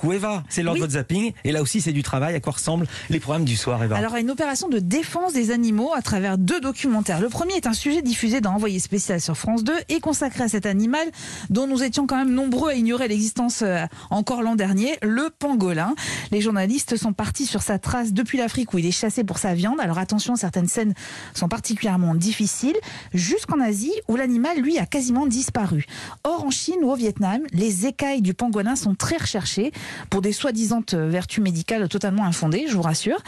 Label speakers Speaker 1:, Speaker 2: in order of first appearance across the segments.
Speaker 1: beaucoup. Eva, c'est l'heure
Speaker 2: Oui.
Speaker 1: de votre zapping. Et là aussi, c'est du travail. À quoi ressemblent les programmes du soir, Eva
Speaker 2: Alors, une opération de défense des animaux à travers deux documentaires. Le premier est un sujet diffusé dans Envoyé spécial sur France 2 et consacré à cet animal dont nous étions quand même nombreux à ignorer l'existence euh, encore l'an dernier, le pangolin. Les journalistes sont partis sur sa trace depuis l'Afrique où il est chassé pour sa viande. Alors attention, certaines scènes sont particulièrement difficiles, jusqu'en Asie où l'animal, lui, a quasiment disparu. Or, en Chine ou au Vietnam, les écailles du pangolin sont très recherchées pour des soi-disant vertus médicales totalement infondées, je vous rassure.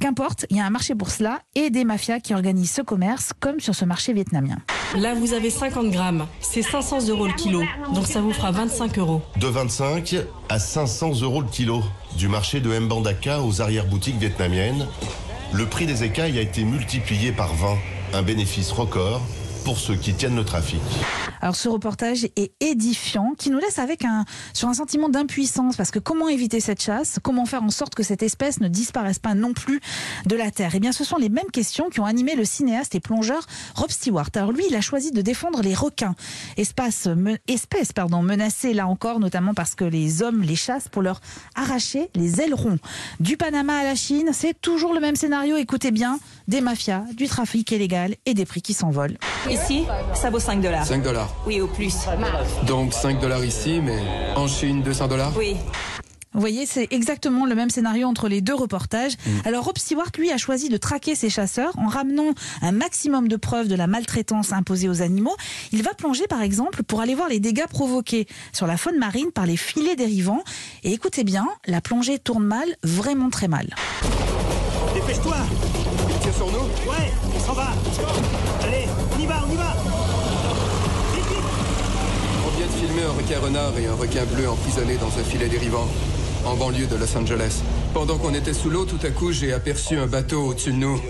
Speaker 2: Qu'importe, il y a un marché pour cela et des mafias qui organisent ce commerce, comme sur ce marché vietnamien.
Speaker 3: Là, vous avez 50 grammes. C'est 500 euros le kilo. Donc ça vous fera 25 euros.
Speaker 4: De 25 à 500 euros le kilo. Du marché de Mbandaka aux arrière-boutiques vietnamiennes, le prix des écailles a été multiplié par 20. Un bénéfice record pour ceux qui tiennent le trafic.
Speaker 2: Alors ce reportage est édifiant, qui nous laisse avec un sur un sentiment d'impuissance, parce que comment éviter cette chasse? Comment faire en sorte que cette espèce ne disparaisse pas non plus de la terre? Eh bien, ce sont les mêmes questions qui ont animé le cinéaste et plongeur Rob Stewart. Alors lui, il a choisi de défendre les requins, espace, me- espèce pardon menacée là encore, notamment parce que les hommes les chassent pour leur arracher les ailerons. Du Panama à la Chine, c'est toujours le même scénario. Écoutez bien, des mafias, du trafic illégal et des prix qui s'envolent.
Speaker 5: Ici, ça vaut 5 dollars.
Speaker 6: 5 dollars.
Speaker 5: Oui, au plus.
Speaker 6: Donc 5 dollars ici, mais en Chine 200 dollars
Speaker 5: Oui.
Speaker 2: Vous voyez, c'est exactement le même scénario entre les deux reportages. Alors Rob Stewart, lui, a choisi de traquer ses chasseurs en ramenant un maximum de preuves de la maltraitance imposée aux animaux. Il va plonger, par exemple, pour aller voir les dégâts provoqués sur la faune marine par les filets dérivants. Et écoutez bien, la plongée tourne mal, vraiment très mal.
Speaker 7: Dépêche-toi
Speaker 6: Il tire sur nous?
Speaker 7: Ouais,
Speaker 6: requin renard et un requin bleu emprisonnés dans un filet dérivant, en banlieue de Los Angeles. Pendant qu'on était sous l'eau, tout à coup, j'ai aperçu un bateau au-dessus de nous.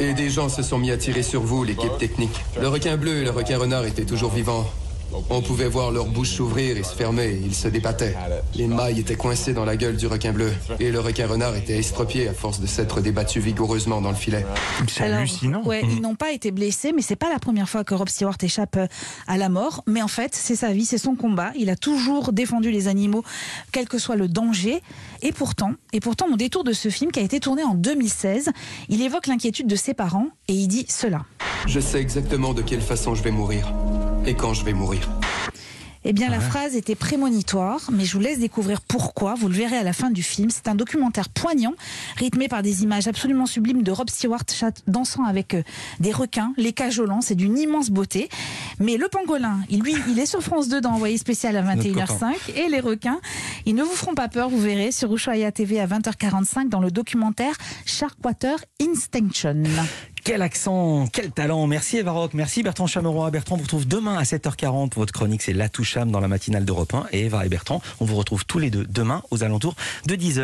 Speaker 6: Et des gens se sont mis à tirer sur vous, l'équipe technique. Le requin bleu et le requin renard étaient toujours vivants. On pouvait voir leur bouche s'ouvrir et se fermer, ils se débattaient. Les mailles étaient coincées dans la gueule du requin bleu, et le requin renard était estropié à force de s'être débattu vigoureusement dans le filet.
Speaker 1: C'est hallucinant.
Speaker 2: Ouais, ils n'ont pas été blessés, mais c'est pas la première fois que Rob Stewart échappe euh, à la mort. Mais en fait, c'est sa vie, c'est son combat. Il a toujours défendu les animaux, quel que soit le danger. Et pourtant, et pourtant, au détour de ce film qui a été tourné en 2016, il évoque l'inquiétude de ses parents et il dit cela.
Speaker 6: Je sais exactement de quelle façon je vais mourir, et quand je vais mourir.
Speaker 2: Eh bien, la phrase était prémonitoire, mais je vous laisse découvrir pourquoi. Vous le verrez à la fin du film. C'est un documentaire poignant, rythmé par des images absolument sublimes de Rob Stewart dansant avec euh, des requins, les cajolant. C'est d'une immense beauté. Mais le pangolin, il, lui, il est sur France 2 dans Envoyé spécial à
Speaker 1: Notre
Speaker 2: 21h05. Et les requins, ils ne vous feront pas peur, vous verrez, sur Ushuaïa TV à 20h45 dans le documentaire Sharkwater Instinction.
Speaker 1: Quel accent, quel talent. Merci Eva merci Bertrand Chameroy. Bertrand vous retrouve demain à 7h40 pour votre chronique, c'est La Toucham dans la matinale d'Europe 1. Et Eva et Bertrand, on vous retrouve tous les deux demain aux alentours de 10h.